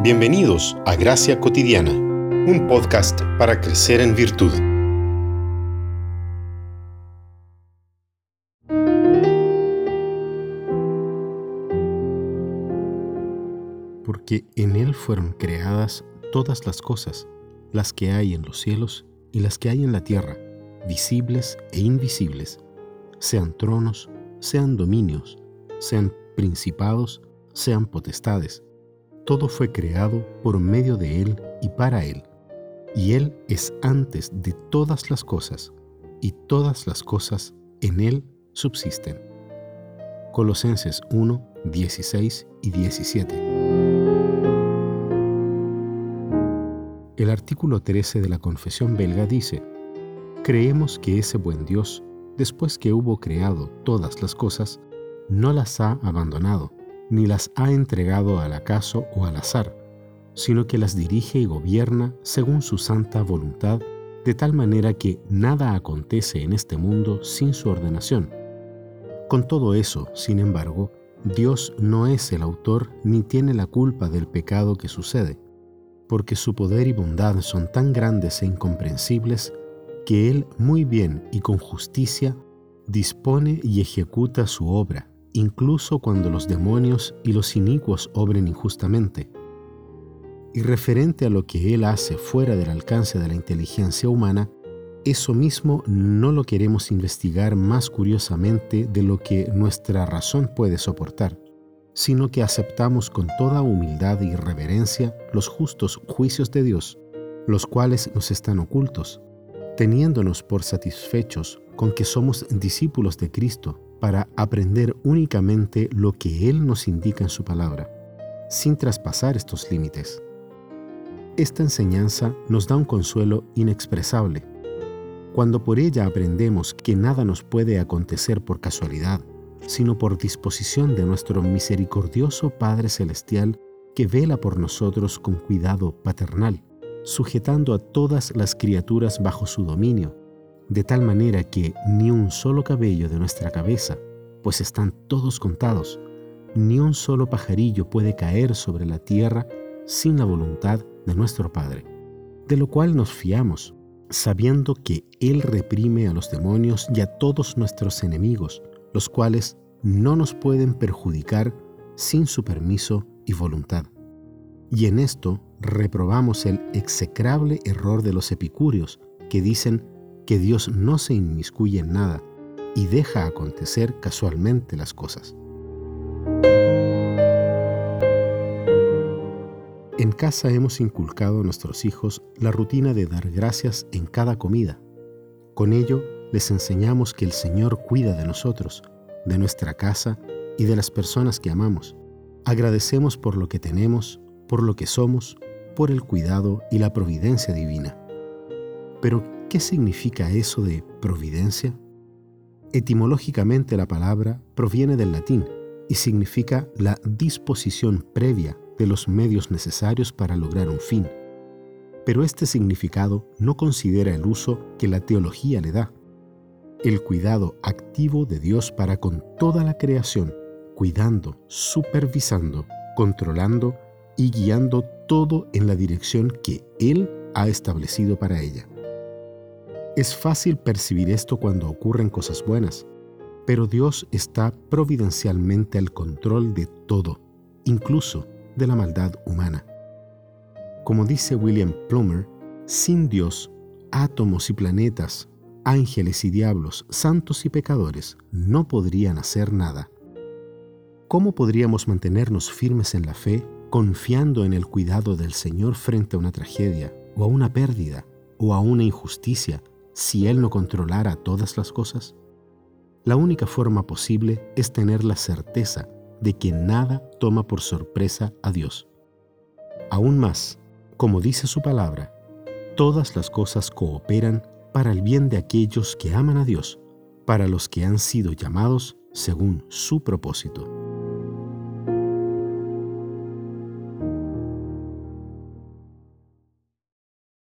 Bienvenidos a Gracia Cotidiana, un podcast para crecer en virtud. Porque en Él fueron creadas todas las cosas, las que hay en los cielos y las que hay en la tierra, visibles e invisibles, sean tronos, sean dominios, sean principados, sean potestades todo fue creado por medio de Él y para Él, y Él es antes de todas las cosas, y todas las cosas en Él subsisten. Colosenses 1, 16 y 17. El artículo 13 de la Confesión belga dice, Creemos que ese buen Dios, después que hubo creado todas las cosas, no las ha abandonado, ni las ha entregado al acaso o al azar, sino que las dirige y gobierna según su santa voluntad, de tal manera que nada acontece en este mundo sin su ordenación. Con todo eso, sin embargo, Dios no es el autor ni tiene la culpa del pecado que sucede, porque su poder y bondad son tan grandes e incomprensibles que Él muy bien y con justicia dispone y ejecuta su obra incluso cuando los demonios y los inicuos obren injustamente. Y referente a lo que Él hace fuera del alcance de la inteligencia humana, eso mismo no lo queremos investigar más curiosamente de lo que nuestra razón puede soportar, sino que aceptamos con toda humildad y reverencia los justos juicios de Dios, los cuales nos están ocultos, teniéndonos por satisfechos con que somos discípulos de Cristo para aprender únicamente lo que Él nos indica en su palabra, sin traspasar estos límites. Esta enseñanza nos da un consuelo inexpresable. Cuando por ella aprendemos que nada nos puede acontecer por casualidad, sino por disposición de nuestro misericordioso Padre Celestial que vela por nosotros con cuidado paternal, sujetando a todas las criaturas bajo su dominio, de tal manera que ni un solo cabello de nuestra cabeza, pues están todos contados, ni un solo pajarillo puede caer sobre la tierra sin la voluntad de nuestro Padre, de lo cual nos fiamos, sabiendo que Él reprime a los demonios y a todos nuestros enemigos, los cuales no nos pueden perjudicar sin su permiso y voluntad. Y en esto reprobamos el execrable error de los epicúreos, que dicen que Dios no se inmiscuye en nada y deja acontecer casualmente las cosas. En casa hemos inculcado a nuestros hijos la rutina de dar gracias en cada comida. Con ello les enseñamos que el Señor cuida de nosotros, de nuestra casa y de las personas que amamos. Agradecemos por lo que tenemos, por lo que somos, por el cuidado y la providencia divina. Pero, ¿qué significa eso de providencia? Etimológicamente la palabra proviene del latín y significa la disposición previa de los medios necesarios para lograr un fin. Pero este significado no considera el uso que la teología le da. El cuidado activo de Dios para con toda la creación, cuidando, supervisando, controlando y guiando todo en la dirección que Él ha establecido para ella. Es fácil percibir esto cuando ocurren cosas buenas, pero Dios está providencialmente al control de todo, incluso de la maldad humana. Como dice William Plummer, sin Dios, átomos y planetas, ángeles y diablos, santos y pecadores no podrían hacer nada. ¿Cómo podríamos mantenernos firmes en la fe, confiando en el cuidado del Señor frente a una tragedia, o a una pérdida, o a una injusticia, si Él no controlara todas las cosas? La única forma posible es tener la certeza de que nada toma por sorpresa a Dios. Aún más, como dice su palabra, todas las cosas cooperan para el bien de aquellos que aman a Dios, para los que han sido llamados según su propósito.